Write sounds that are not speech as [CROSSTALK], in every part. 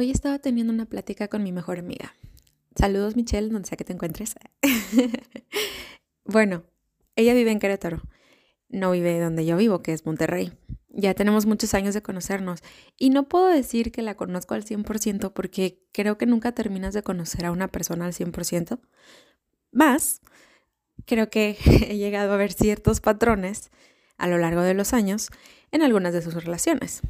hoy estaba teniendo una plática con mi mejor amiga. Saludos Michelle, donde sea que te encuentres. [LAUGHS] bueno, ella vive en Querétaro. No vive donde yo vivo, que es Monterrey. Ya tenemos muchos años de conocernos y no puedo decir que la conozco al 100% porque creo que nunca terminas de conocer a una persona al 100%. Más, creo que [LAUGHS] he llegado a ver ciertos patrones a lo largo de los años en algunas de sus relaciones.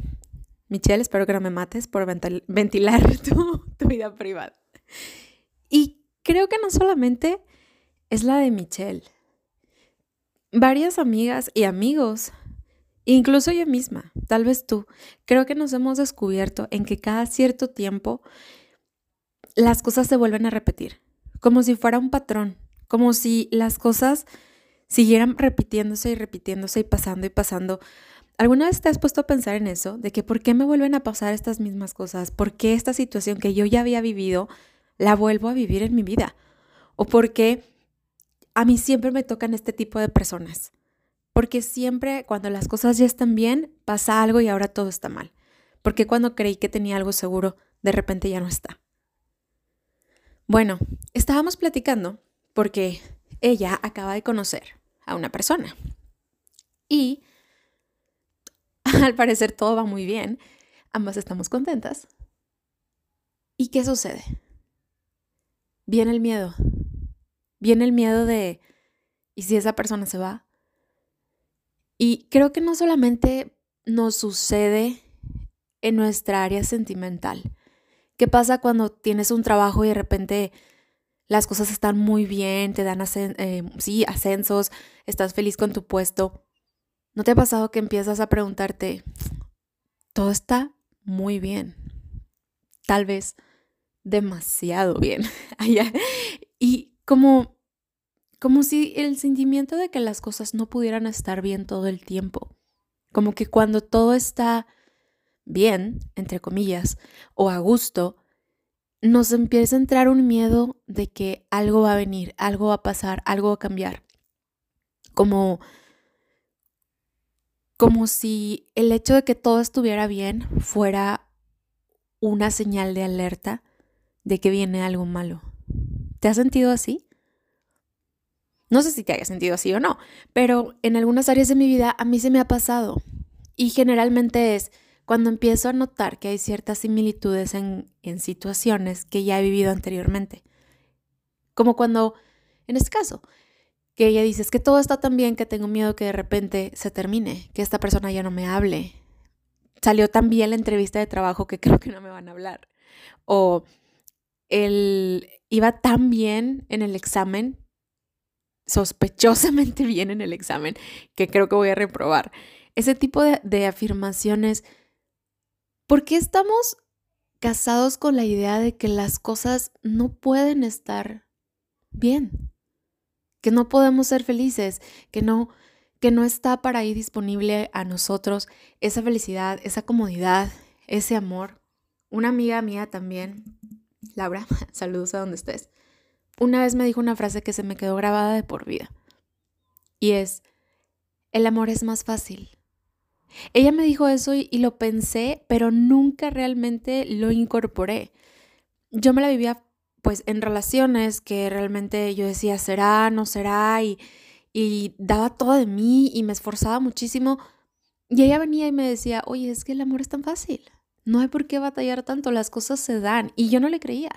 Michelle, espero que no me mates por ventilar [LAUGHS] tu, vida privada. Y creo que no solamente es la de Michelle. Varias amigas y amigos Incluso yo misma, tal vez tú, creo que nos hemos descubierto en que cada cierto tiempo las cosas se vuelven a repetir, como si fuera un patrón, como si las cosas siguieran repitiéndose y repitiéndose y pasando y pasando. ¿Alguna vez te has puesto a pensar en eso? De que por qué me vuelven a pasar estas mismas cosas, por qué esta situación que yo ya había vivido la vuelvo a vivir en mi vida, o por qué a mí siempre me tocan este tipo de personas. Porque siempre cuando las cosas ya están bien, pasa algo y ahora todo está mal. Porque cuando creí que tenía algo seguro, de repente ya no está. Bueno, estábamos platicando porque ella acaba de conocer a una persona. Y [LAUGHS] al parecer todo va muy bien. Ambas estamos contentas. ¿Y qué sucede? Viene el miedo. Viene el miedo de, ¿y si esa persona se va? Y creo que no solamente nos sucede en nuestra área sentimental. ¿Qué pasa cuando tienes un trabajo y de repente las cosas están muy bien, te dan eh, sí, ascensos, estás feliz con tu puesto? ¿No te ha pasado que empiezas a preguntarte, todo está muy bien? Tal vez demasiado bien. [LAUGHS] y como como si el sentimiento de que las cosas no pudieran estar bien todo el tiempo. Como que cuando todo está bien, entre comillas, o a gusto, nos empieza a entrar un miedo de que algo va a venir, algo va a pasar, algo va a cambiar. Como como si el hecho de que todo estuviera bien fuera una señal de alerta de que viene algo malo. ¿Te has sentido así? No sé si te haya sentido así o no, pero en algunas áreas de mi vida a mí se me ha pasado. Y generalmente es cuando empiezo a notar que hay ciertas similitudes en, en situaciones que ya he vivido anteriormente. Como cuando, en este caso, que ella dice, es que todo está tan bien que tengo miedo que de repente se termine, que esta persona ya no me hable. Salió tan bien la entrevista de trabajo que [LAUGHS] creo que no me van a hablar. O él iba tan bien en el examen sospechosamente [LAUGHS] bien en el examen que creo que voy a reprobar. Ese tipo de, afirmaciones. ¿Por qué estamos casados con la idea de que las cosas no pueden estar bien? Que no podemos ser felices, que no que no está para ahí disponible a nosotros esa felicidad, esa comodidad, ese amor. Una amiga mía también, Laura, [LAUGHS] saludos a donde estés una vez me dijo una frase que se me quedó grabada de por vida. Y es, el amor es más fácil. Ella me dijo eso y, lo pensé, pero nunca realmente lo incorporé. Yo me la vivía pues en relaciones que realmente yo decía, será, no será, y, y daba todo de mí y me esforzaba muchísimo. Y ella venía y me decía, oye, es que el amor es tan fácil. No hay por qué batallar tanto, las cosas se dan. Y yo no le creía.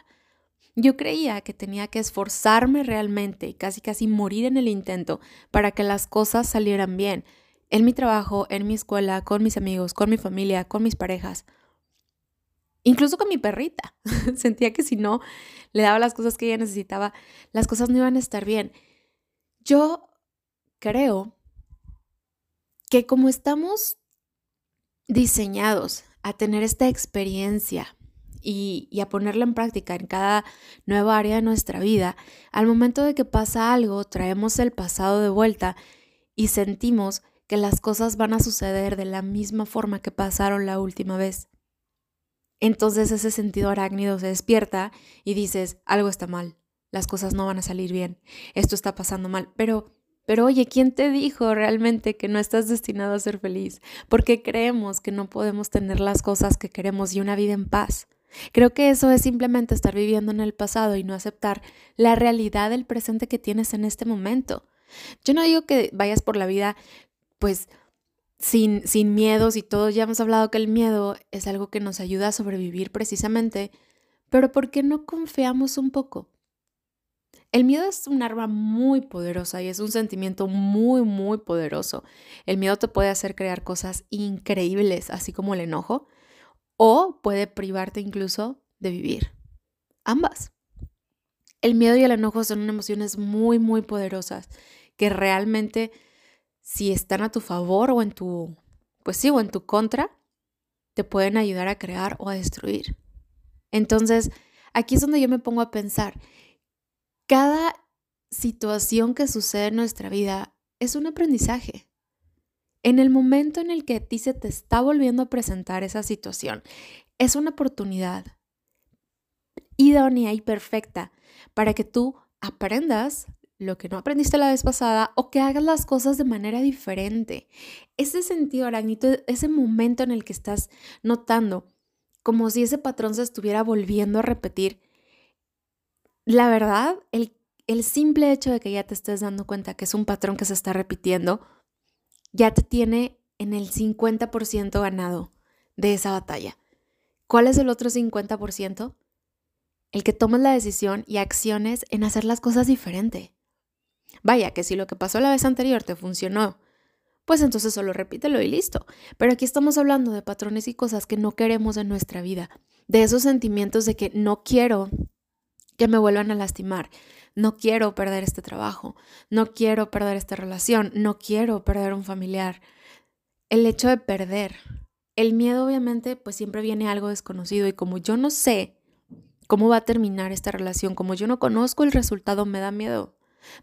Yo creía que tenía que esforzarme realmente casi casi morir en el intento para que las cosas salieran bien, en mi trabajo, en mi escuela, con mis amigos, con mi familia, con mis parejas, incluso con mi perrita. [LAUGHS] Sentía que si no le daba las cosas que ella necesitaba, las cosas no iban a estar bien. Yo creo que como estamos diseñados a tener esta experiencia y, a ponerla en práctica en cada nueva área de nuestra vida, al momento de que pasa algo, traemos el pasado de vuelta y sentimos que las cosas van a suceder de la misma forma que pasaron la última vez. Entonces ese sentido arácnido se despierta y dices, algo está mal, las cosas no van a salir bien, esto está pasando mal, pero pero oye, ¿quién te dijo realmente que no estás destinado a ser feliz? Porque creemos que no podemos tener las cosas que queremos y una vida en paz. Creo que eso es simplemente estar viviendo en el pasado y no aceptar la realidad del presente que tienes en este momento. Yo no digo que vayas por la vida pues sin, sin miedos y todos ya hemos hablado que el miedo es algo que nos ayuda a sobrevivir precisamente, pero ¿por qué no confiamos un poco? El miedo es un arma muy poderosa y es un sentimiento muy, muy poderoso. El miedo te puede hacer crear cosas increíbles, así como el enojo, o puede privarte incluso de vivir. Ambas. El miedo y el enojo son emociones muy, muy poderosas que realmente si están a tu favor o en tu, pues sí, o en tu contra, te pueden ayudar a crear o a destruir. Entonces, aquí es donde yo me pongo a pensar, cada situación que sucede en nuestra vida es un aprendizaje. En el momento en el que a ti se te está volviendo a presentar esa situación, es una oportunidad idónea y perfecta para que tú aprendas lo que no aprendiste la vez pasada o que hagas las cosas de manera diferente. Ese sentido arácnido, ese momento en el que estás notando como si ese patrón se estuviera volviendo a repetir, la verdad, el, el simple hecho de que ya te estés dando cuenta que es un patrón que se está repitiendo, ya te tiene en el 50% ganado de esa batalla. ¿Cuál es el otro 50%? El que tomes la decisión y acciones en hacer las cosas diferente. Vaya, que si lo que pasó la vez anterior te funcionó, pues entonces solo repítelo y listo. Pero aquí estamos hablando de patrones y cosas que no queremos en nuestra vida, de esos sentimientos de que no quiero que me vuelvan a lastimar, no quiero perder este trabajo, no quiero perder esta relación, no quiero perder un familiar. El hecho de perder, el miedo obviamente pues siempre viene algo desconocido y como yo no sé cómo va a terminar esta relación, como yo no conozco el resultado, me da miedo.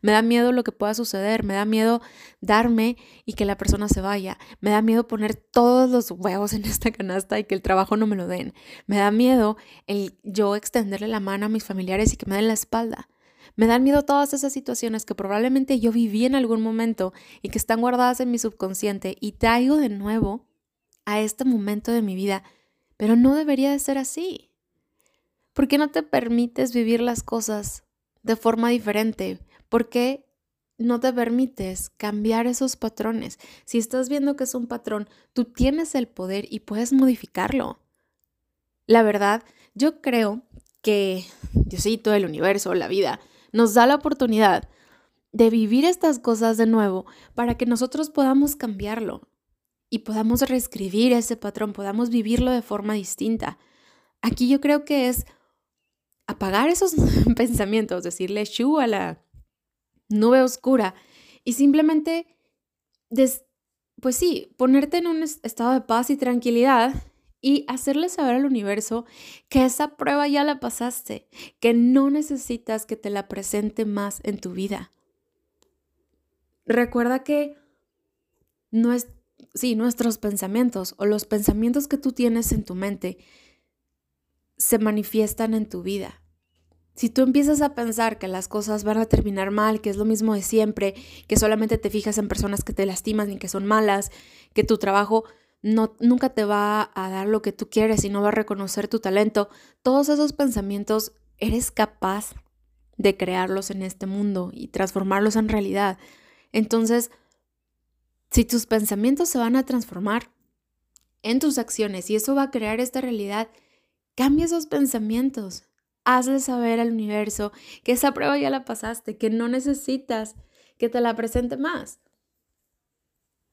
Me da miedo lo que pueda suceder, me da miedo darme y que la persona se vaya, me da miedo poner todos los huevos en [LAUGHS] esta canasta y que el trabajo no me lo den, me da miedo el yo extenderle la mano a mis familiares y que me den la espalda. Me dan miedo todas esas situaciones que probablemente yo viví en algún momento y que están guardadas en mi subconsciente y traigo de nuevo a este momento de mi vida, pero no debería de ser así. ¿Por qué no te permites vivir las cosas de forma diferente? ¿Por qué no te permites cambiar esos patrones? Si estás viendo que es un patrón, tú tienes el poder y puedes modificarlo. La verdad, yo creo que Diosito, el universo, la vida, nos da la oportunidad de vivir estas cosas de nuevo para que nosotros podamos cambiarlo y podamos reescribir ese patrón, podamos vivirlo de forma distinta. Aquí yo creo que es apagar esos [LAUGHS] pensamientos, decirle shu a la nube oscura y simplemente, pues sí, ponerte en un estado de paz y tranquilidad y hacerle saber al universo que esa prueba ya la pasaste, que no necesitas que te la presente más en tu vida. Recuerda que no es, sí, nuestros pensamientos o los pensamientos que tú tienes en tu mente se manifiestan en tu vida. Si tú empiezas a pensar que las cosas van a terminar mal, que es lo mismo de siempre, que solamente te fijas en personas que te lastiman y que son malas, que tu trabajo no, nunca te va a dar lo que tú quieres y no va a reconocer tu talento, todos esos pensamientos eres capaz de crearlos en este mundo y transformarlos en realidad. Entonces, si tus pensamientos se van a transformar en tus acciones y eso va a crear esta realidad, cambia esos pensamientos, hazle saber al universo que esa prueba ya la pasaste, que no necesitas que te la presente más.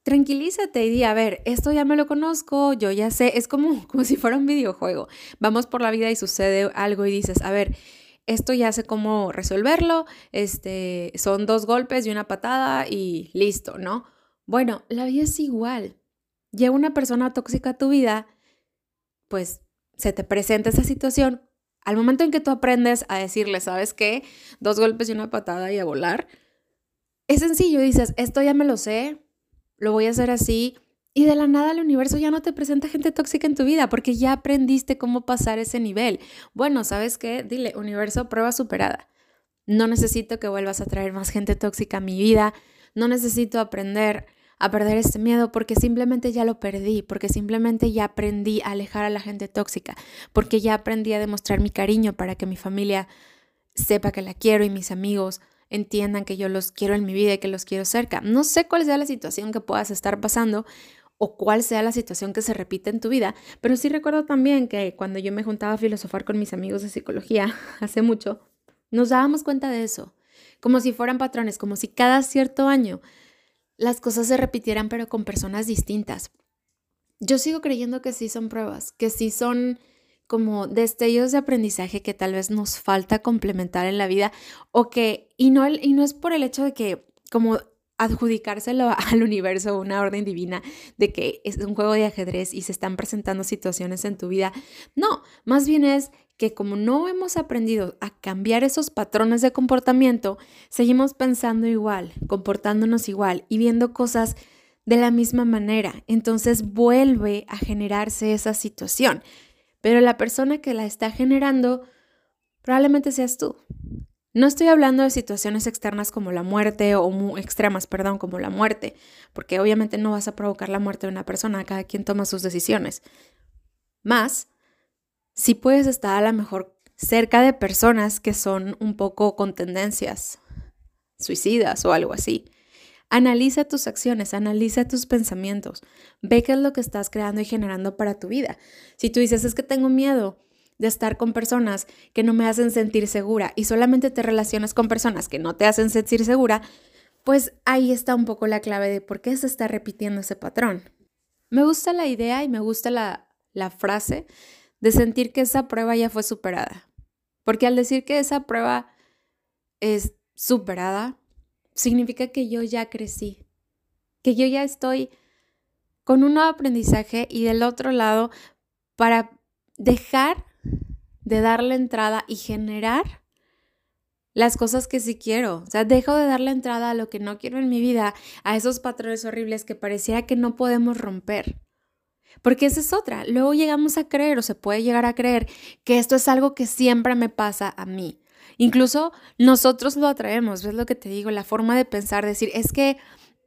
Tranquilízate y di, a ver, esto ya me lo conozco, yo ya sé, es como, [LAUGHS] como si fuera un videojuego. Vamos por la vida y sucede algo y dices, a ver, esto ya sé cómo resolverlo, este, son dos golpes y una patada y listo, ¿no? Bueno, la vida es igual. Llega una persona tóxica a tu vida, pues se te presenta esa situación, al momento en que tú aprendes a decirle, ¿sabes qué? Dos golpes y una patada y a volar, es sencillo, dices, esto ya me lo sé, lo voy a hacer así, y de la nada el universo ya no te presenta gente tóxica en tu vida porque ya aprendiste cómo pasar ese nivel. Bueno, ¿sabes qué? Dile, universo, prueba superada. No necesito que vuelvas a traer más gente tóxica a mi vida, no necesito aprender a perder este miedo porque simplemente ya lo perdí, porque simplemente ya aprendí a alejar a la gente tóxica, porque ya aprendí a demostrar mi cariño para que mi familia sepa que la quiero y mis amigos entiendan que yo los quiero en mi vida y que los quiero cerca. No sé cuál sea la situación que puedas estar pasando o cuál sea la situación que se repite en tu vida, pero sí recuerdo también que cuando yo me juntaba a filosofar con mis amigos de psicología [LAUGHS] hace mucho, nos dábamos cuenta de eso, como si fueran patrones, como si cada cierto año las cosas se repitieran pero con personas distintas. Yo sigo creyendo que sí son pruebas, que sí son como destellos de aprendizaje que tal vez nos falta complementar en la vida o que, y no, y no es por el hecho de que como adjudicárselo [LAUGHS] al universo, una orden divina de que es un juego de ajedrez y se están presentando situaciones en tu vida. No, más bien es que como no hemos aprendido a cambiar esos patrones de comportamiento, seguimos pensando igual, comportándonos igual y viendo cosas de la misma manera. Entonces vuelve a generarse esa situación. Pero la persona que la está generando probablemente seas tú. No estoy hablando de situaciones externas como la muerte o extremas, perdón, como la muerte, porque obviamente no vas a provocar la muerte de una persona, cada quien toma sus decisiones. Más, si puedes estar a lo mejor cerca de personas que son un poco con tendencias suicidas o algo así. Analiza tus acciones, analiza tus pensamientos, ve qué es lo que estás creando y generando para tu vida. Si tú dices, es que tengo miedo, de estar con personas que no me hacen sentir segura y solamente te relacionas con personas que no te hacen sentir segura, pues ahí está un poco la clave de por qué se está repitiendo ese patrón. Me gusta la idea y me gusta la, la frase de sentir que esa prueba ya fue superada. Porque al decir que esa prueba es superada, significa que yo ya crecí, que yo ya estoy con un nuevo aprendizaje y del otro lado para dejar de darle entrada y generar las cosas que sí quiero. O sea, dejo de darle entrada a lo que no quiero en mi vida, a esos patrones horribles que pareciera que no podemos romper. Porque esa es otra. Luego llegamos a creer o se puede llegar a creer que esto es algo que siempre me pasa a mí. Incluso nosotros lo atraemos, ¿ves lo que te digo? La forma de pensar, decir, es que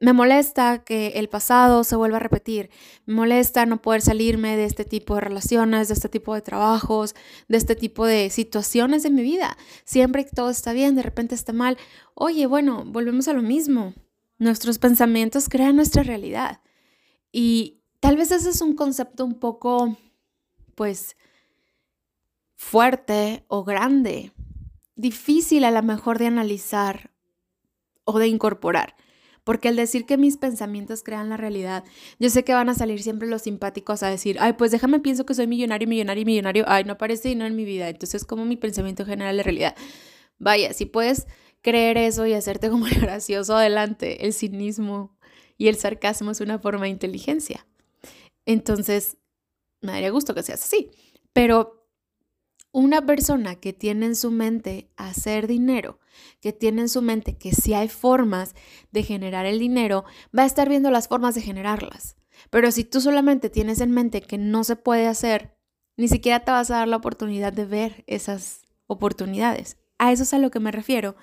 me molesta que el pasado se vuelva a repetir. Me molesta no poder salirme de este tipo de relaciones, de este tipo de trabajos, de este tipo de situaciones de mi vida. Siempre que todo está bien, de repente está mal. Oye, bueno, volvemos a lo mismo. Nuestros pensamientos crean nuestra realidad. Y tal vez ese es un concepto un poco, pues, fuerte o grande. Difícil a lo mejor de analizar o de incorporar. Porque al decir que mis pensamientos crean la realidad, yo sé que van a salir siempre los simpáticos a decir, ay, pues déjame pienso que soy millonario, millonario, millonario, ay, no aparece dinero en mi vida, entonces como mi pensamiento genera la realidad. Vaya, si puedes creer eso y hacerte como el [LAUGHS] gracioso adelante, el cinismo y el sarcasmo es una forma de inteligencia. Entonces, me daría gusto que seas así. Pero una persona que tiene en su mente hacer dinero, que tiene en su mente que si hay formas de generar el dinero, va a estar viendo las formas de generarlas. Pero si tú solamente tienes en mente que no se puede hacer, ni siquiera te vas a dar la oportunidad de ver esas oportunidades. A eso es a lo que me refiero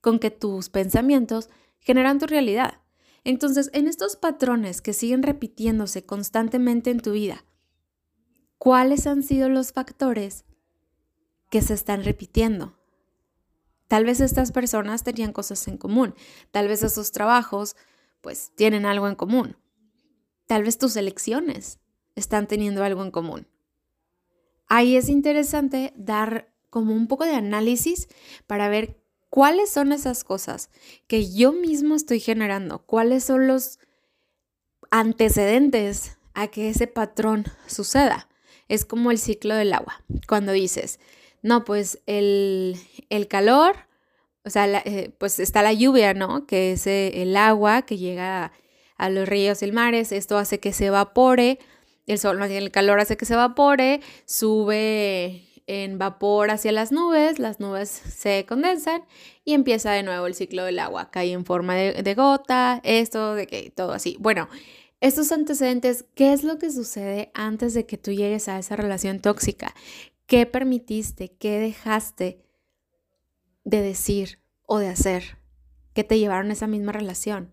con que tus pensamientos generan tu realidad. Entonces, en estos patrones que siguen repitiéndose constantemente en tu vida, ¿cuáles han sido los factores que se están repitiendo. Tal vez estas personas tenían cosas en común, tal vez esos trabajos pues tienen algo en común, tal vez tus elecciones están teniendo algo en común. Ahí es interesante dar como un poco de análisis para ver cuáles son esas cosas que yo mismo estoy generando, cuáles son los antecedentes a que ese patrón suceda. Es como el ciclo del agua. Cuando dices, no, pues el, calor, o sea, eh, pues está la lluvia, ¿no? Que es eh, el agua que llega a, los ríos y mares, esto hace que se evapore, el sol, el calor hace que se evapore, sube en vapor hacia las nubes, las nubes se condensan y empieza de nuevo el ciclo del agua, cae en forma de, gota, esto, de que todo así. Bueno, estos antecedentes, ¿qué es lo que sucede antes de que tú llegues a esa relación tóxica? ¿Qué permitiste? ¿Qué dejaste de decir o de hacer que te llevaron a esa misma relación?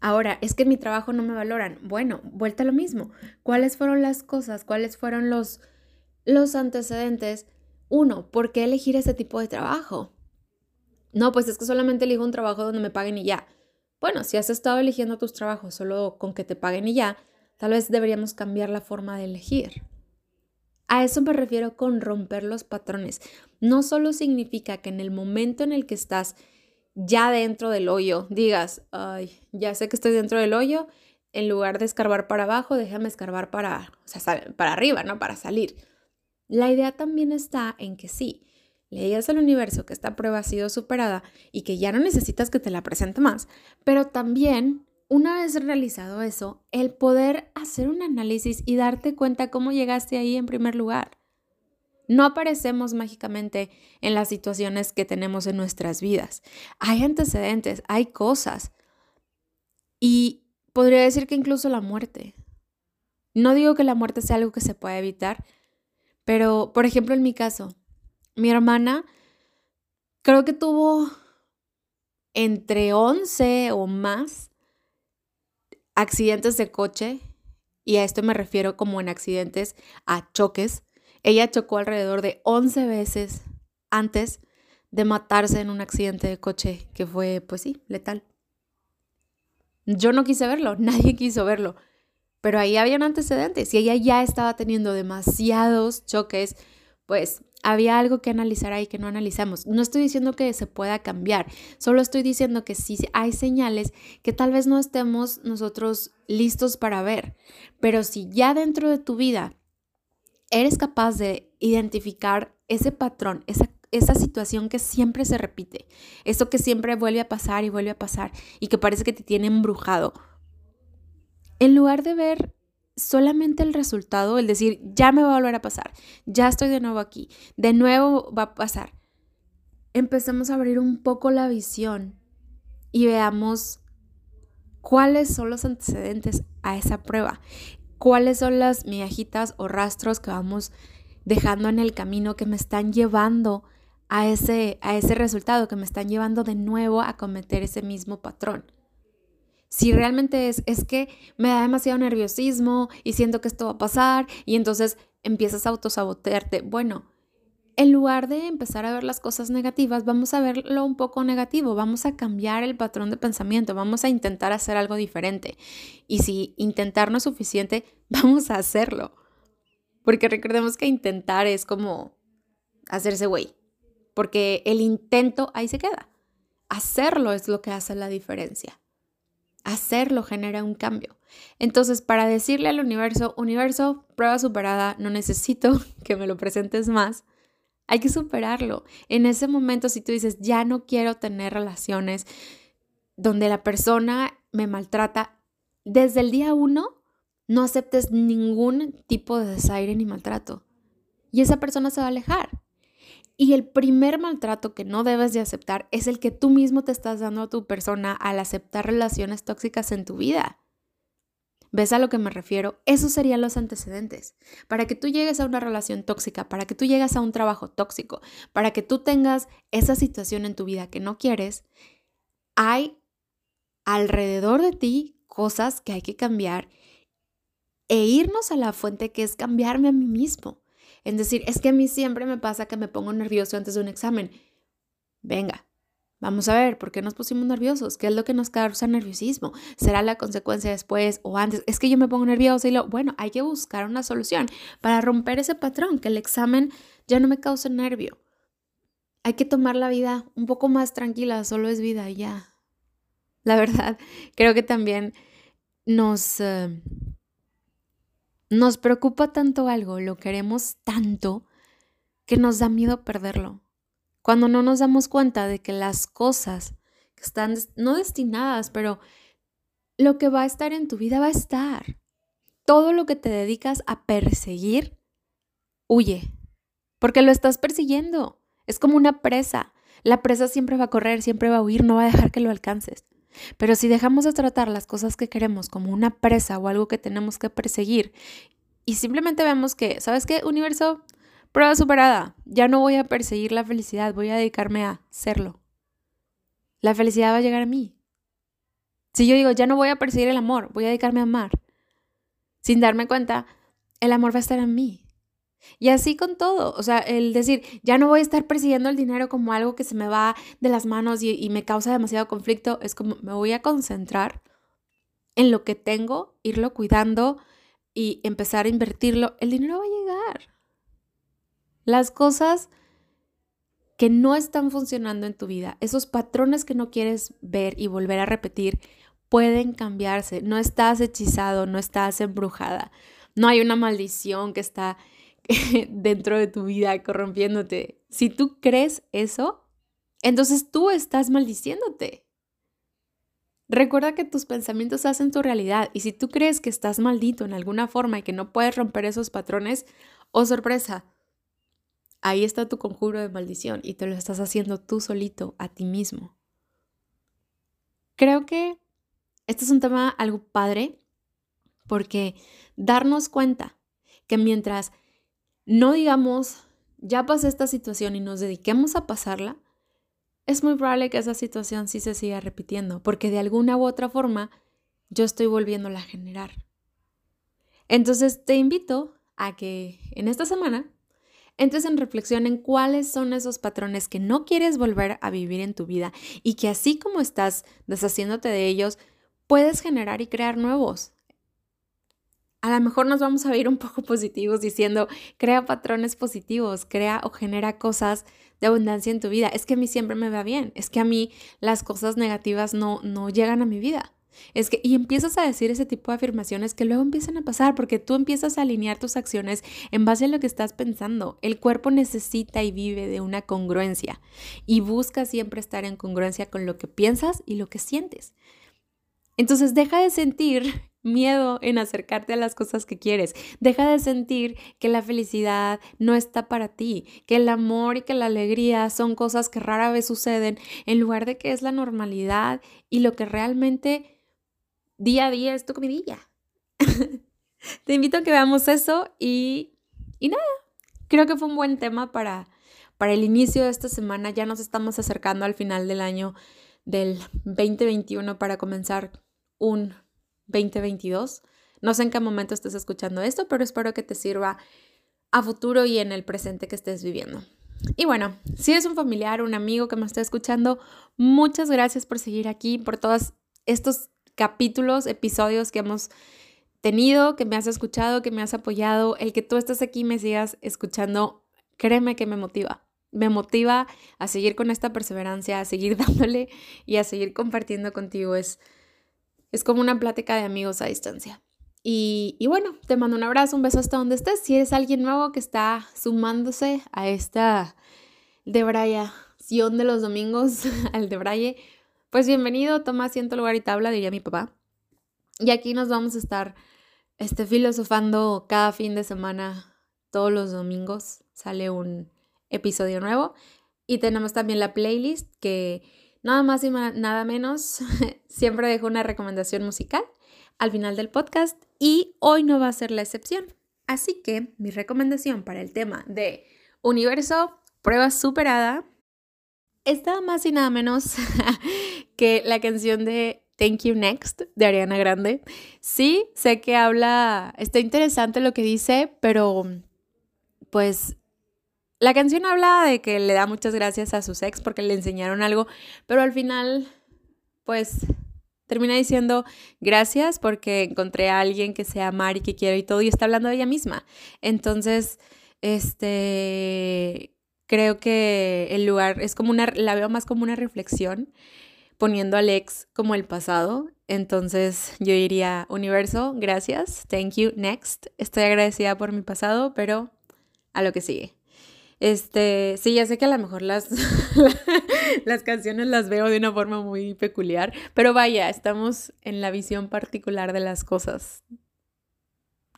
Ahora, es que mi trabajo no me valoran. Bueno, vuelta a lo mismo. ¿Cuáles fueron las cosas? ¿Cuáles fueron los, los antecedentes? Uno, ¿por qué elegir ese tipo de trabajo? No, pues es que solamente elijo un trabajo donde me paguen y ya. Bueno, si has estado eligiendo tus trabajos solo con que te paguen y ya, tal vez deberíamos cambiar la forma de elegir. A eso me refiero con romper los patrones. No solo significa que en el momento en el que estás ya dentro del hoyo, digas, ay, ya sé que estoy dentro del hoyo, en lugar de escarbar para abajo, déjame escarbar para, para arriba, ¿no? Para salir. La idea también está en que sí, le digas al universo que esta prueba ha sido superada y que ya no necesitas que te la presente más, pero también, una vez realizado eso, el poder hacer un análisis y darte cuenta cómo llegaste ahí en primer lugar. No aparecemos mágicamente en las situaciones que tenemos en nuestras vidas. Hay antecedentes, hay cosas. Y podría decir que incluso la muerte. No digo que la muerte sea algo que se pueda evitar, pero por ejemplo en mi caso, mi hermana creo que tuvo entre 11 o más accidentes de coche, y a esto me refiero como en accidentes a choques ella chocó alrededor de 11 veces antes de matarse en un accidente de coche que fue, pues sí, letal. Yo no quise verlo, [LAUGHS] nadie quiso verlo, pero ahí habían antecedentes y ella ya estaba teniendo demasiados choques, pues había algo que analizar ahí que no analizamos. No estoy diciendo que se pueda cambiar, solo estoy diciendo que sí hay señales que tal vez no estemos nosotros listos para ver, pero si ya dentro de tu vida eres capaz de identificar ese patrón, esa, esa situación que siempre se repite, eso que siempre vuelve a pasar y vuelve a pasar y que parece que te tiene embrujado, en lugar de ver solamente el resultado, el decir, ya me va a volver a pasar, ya estoy de nuevo aquí, de nuevo va a pasar, empecemos a abrir un poco la visión y veamos cuáles son los antecedentes a esa prueba cuáles son las migajitas o rastros que vamos dejando en el camino que me están llevando a ese, a ese resultado, que me están llevando de nuevo a cometer ese mismo patrón. Si realmente es, es que me da demasiado nerviosismo y siento que esto va a pasar y entonces empiezas a autosabotearte. Bueno, en lugar de empezar a ver las cosas negativas, vamos a verlo un poco negativo, vamos a cambiar el patrón de pensamiento, vamos a intentar hacer algo diferente. Y si intentar no es suficiente, [LAUGHS] vamos a hacerlo. Porque recordemos que intentar es como hacerse güey, porque el intento ahí se queda. Hacerlo es lo que hace la diferencia. Hacerlo genera un cambio. Entonces, para decirle al universo, universo, prueba superada, no necesito [LAUGHS] que me lo presentes más hay que superarlo. En ese momento, si tú dices, ya no quiero tener relaciones donde la persona me maltrata, desde el día uno, no aceptes ningún tipo de desaire ni maltrato. Y esa persona se va a alejar. Y el primer maltrato que no debes de aceptar es el que tú mismo te estás dando a tu persona al aceptar relaciones tóxicas en tu vida. ¿Ves a lo que me refiero? Esos serían los antecedentes. Para que tú llegues a una relación tóxica, para que tú llegues a un trabajo tóxico, para que tú tengas esa situación en tu vida que no quieres, hay alrededor de ti cosas que hay que cambiar e irnos a la fuente que es cambiarme a mí mismo. Es decir, es que a mí siempre me pasa que me pongo nervioso antes de un examen. Venga, Vamos a ver, ¿por qué nos pusimos nerviosos? ¿Qué es lo que nos causa nerviosismo? ¿Será la consecuencia después o antes? Es que yo me pongo nerviosa y lo... Bueno, hay que buscar una solución para romper ese patrón, que el examen ya no me cause nervio. Hay que tomar la vida un poco más tranquila, solo es vida ya. La verdad, creo que también nos... Eh, nos preocupa tanto algo, lo queremos tanto, que nos da miedo perderlo cuando no nos damos cuenta de que las cosas que están no destinadas, pero lo que va a estar en tu vida va a estar. Todo lo que te dedicas a perseguir, huye, porque lo estás persiguiendo. Es como una presa. La presa siempre va a correr, siempre va a huir, no va a dejar que lo alcances. Pero si dejamos de tratar las cosas que queremos como una presa o algo que tenemos que perseguir y simplemente vemos que, ¿sabes qué, universo? Prueba superada. Ya no voy a perseguir la felicidad, voy a dedicarme a serlo. La felicidad va a llegar a mí. Si yo digo, ya no voy a perseguir el amor, voy a dedicarme a amar, sin darme cuenta, el amor va a estar en mí. Y así con todo, o sea, el decir, ya no voy a estar persiguiendo el dinero como algo que se me va de las manos y, me causa demasiado conflicto, es como me voy a concentrar en lo que tengo, irlo cuidando y empezar a invertirlo, el dinero va a llegar. Las cosas que no están funcionando en tu vida, esos patrones que no quieres ver y volver a repetir, pueden cambiarse. No estás hechizado, no estás embrujada. No hay una maldición que está [LAUGHS] dentro de tu vida corrompiéndote. Si tú crees eso, entonces tú estás maldiciéndote. Recuerda que tus pensamientos hacen tu realidad y si tú crees que estás maldito en alguna forma y que no puedes romper esos patrones, oh sorpresa, ahí está tu conjuro de maldición y te lo estás haciendo tú solito, a ti mismo. Creo que este es un tema algo padre porque darnos cuenta que mientras no digamos, ya pasé esta situación y nos dediquemos a pasarla, es muy probable que esa situación sí se siga repitiendo, porque de alguna u otra forma yo estoy volviéndola a generar. Entonces te invito a que en esta semana entres en reflexión en cuáles son esos patrones que no quieres volver a vivir en tu vida y que así como estás deshaciéndote de ellos, puedes generar y crear nuevos a lo mejor nos vamos a ver un poco positivos diciendo, crea patrones positivos, crea o genera cosas de abundancia en tu vida. Es que a mí siempre me va bien, es que a mí las cosas negativas no, no llegan a mi vida. Es que, y empiezas a decir ese tipo de afirmaciones que luego empiezan a pasar porque tú empiezas a alinear tus acciones en base a lo que estás pensando. El cuerpo necesita y vive de una congruencia y busca siempre estar en congruencia con lo que piensas y lo que sientes. Entonces deja de sentir miedo en acercarte a las cosas que quieres. Deja de sentir que la felicidad no está para ti, que el amor y que la alegría son cosas que rara vez suceden, en lugar de que es la normalidad y lo que realmente día a día es tu comidilla. [LAUGHS] Te invito a que veamos eso y, y nada, creo que fue un buen tema para, para el inicio de esta semana. Ya nos estamos acercando al final del año del 2021 para comenzar un 2022. No sé en qué momento estés escuchando esto, pero espero que te sirva a futuro y en el presente que estés viviendo. Y bueno, si eres un familiar, un amigo que me está escuchando, muchas gracias por seguir aquí, por todos estos capítulos, episodios que hemos tenido, que me has escuchado, que me has apoyado. El que tú estés aquí y me sigas escuchando, créeme que me motiva. Me motiva a seguir con esta perseverancia, a seguir [LAUGHS] dándole y a seguir compartiendo contigo. Es, es como una plática de amigos a distancia. Y, bueno, te mando un abrazo, un beso hasta donde estés. Si eres alguien nuevo que está sumándose a esta debrayación de los domingos, [LAUGHS] al debraye, pues bienvenido, toma asiento, lugar y tabla, diría mi papá. Y aquí nos vamos a estar este, filosofando cada fin de semana, todos los domingos sale un episodio nuevo. Y tenemos también la playlist que Nada más y nada menos, [LAUGHS] siempre dejo una recomendación musical al final del podcast y hoy no va a ser la excepción. Así que mi recomendación para el tema de universo, prueba superada, es nada más y nada menos [LAUGHS] que la canción de Thank You Next de Ariana Grande. Sí, sé que habla, está interesante lo que dice, pero pues la canción habla de que le da muchas gracias a sus ex porque le enseñaron algo, pero al final, pues termina diciendo gracias porque encontré a alguien que sea amar y que quiero y todo, y está hablando de ella misma. Entonces, este, creo que el lugar es como una, la veo más como una reflexión, poniendo al ex como el pasado. Entonces, yo diría, universo, gracias, thank you, next. Estoy agradecida por mi pasado, pero a lo que sigue. Este, sí, ya sé que a lo mejor las, [LAUGHS] las canciones las veo de una forma muy peculiar, pero vaya, estamos en la visión particular de las cosas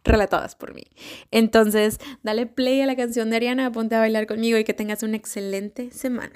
relatadas por mí. Entonces, dale play a la canción de Ariana, ponte a bailar conmigo y que tengas una excelente semana.